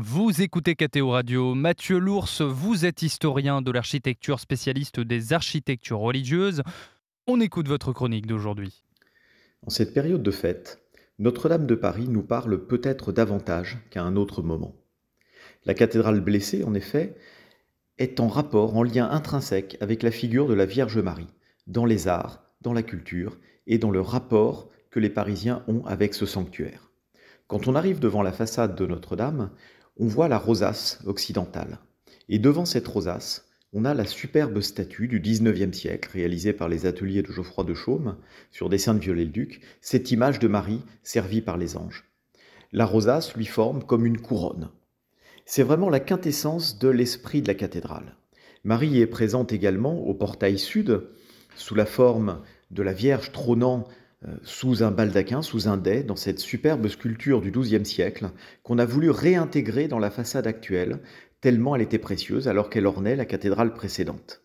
Vous écoutez KTO Radio. Mathieu Lours, vous êtes historien de l'architecture, spécialiste des architectures religieuses. On écoute votre chronique d'aujourd'hui. En cette période de fête, Notre-Dame de Paris nous parle peut-être davantage qu'à un autre moment. La cathédrale blessée, en effet, est en rapport, en lien intrinsèque avec la figure de la Vierge Marie, dans les arts, dans la culture et dans le rapport que les Parisiens ont avec ce sanctuaire. Quand on arrive devant la façade de Notre-Dame, on voit la rosace occidentale. Et devant cette rosace, on a la superbe statue du XIXe siècle, réalisée par les ateliers de Geoffroy de Chaume, sur dessin de Viollet-le-Duc, cette image de Marie servie par les anges. La rosace lui forme comme une couronne. C'est vraiment la quintessence de l'esprit de la cathédrale. Marie est présente également au portail sud, sous la forme de la Vierge trônant sous un baldaquin, sous un dais, dans cette superbe sculpture du XIIe siècle, qu'on a voulu réintégrer dans la façade actuelle, tellement elle était précieuse alors qu'elle ornait la cathédrale précédente.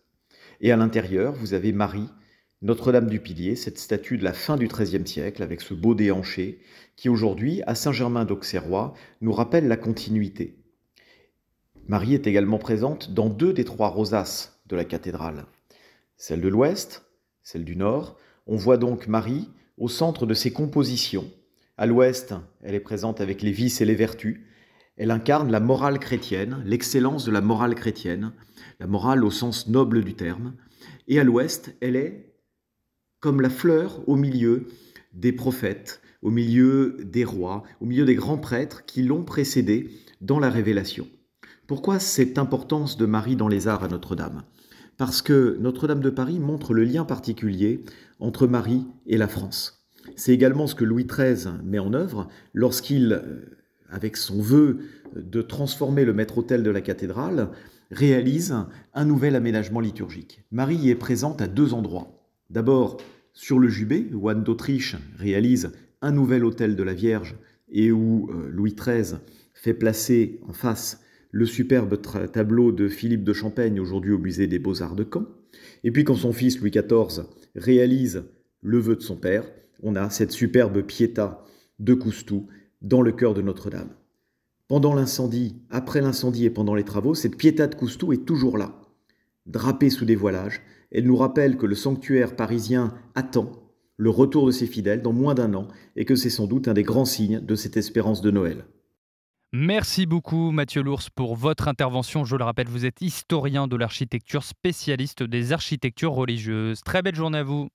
Et à l'intérieur, vous avez Marie, Notre-Dame du Pilier, cette statue de la fin du XIIIe siècle, avec ce beau déhanché, qui aujourd'hui, à Saint-Germain d'Auxerrois, nous rappelle la continuité. Marie est également présente dans deux des trois rosaces de la cathédrale. Celle de l'ouest, celle du nord. On voit donc Marie au centre de ses compositions. À l'ouest, elle est présente avec les vices et les vertus. Elle incarne la morale chrétienne, l'excellence de la morale chrétienne, la morale au sens noble du terme. Et à l'ouest, elle est comme la fleur au milieu des prophètes, au milieu des rois, au milieu des grands prêtres qui l'ont précédée dans la révélation. Pourquoi cette importance de Marie dans les arts à Notre-Dame? Parce que Notre-Dame de Paris montre le lien particulier entre Marie et la France. C'est également ce que Louis XIII met en œuvre lorsqu'il, euh, avec son vœu de transformer le maître-autel de la cathédrale, réalise un nouvel aménagement liturgique. Marie est présente à deux endroits. D'abord, sur le Jubé, où Anne d'Autriche réalise un nouvel autel de la Vierge et où euh, Louis XIII fait placer en face le superbe tableau de Philippe de Champaigne, aujourd'hui au musée des Beaux-Arts de Caen. Et puis quand son fils Louis XIV réalise le vœu de son père, on a cette superbe Pietà de Coustou dans le cœur de Notre-Dame. Pendant l'incendie, après l'incendie et pendant les travaux, cette Pietà de Coustou est toujours là, drapée sous des voilages. Elle nous rappelle que le sanctuaire parisien attend le retour de ses fidèles dans moins d'un an et que c'est sans doute un des grands signes de cette espérance de Noël. Merci beaucoup Mathieu Lours pour votre intervention. Je le rappelle, vous êtes historien de l'architecture, spécialiste des architectures religieuses. Très belle journée à vous.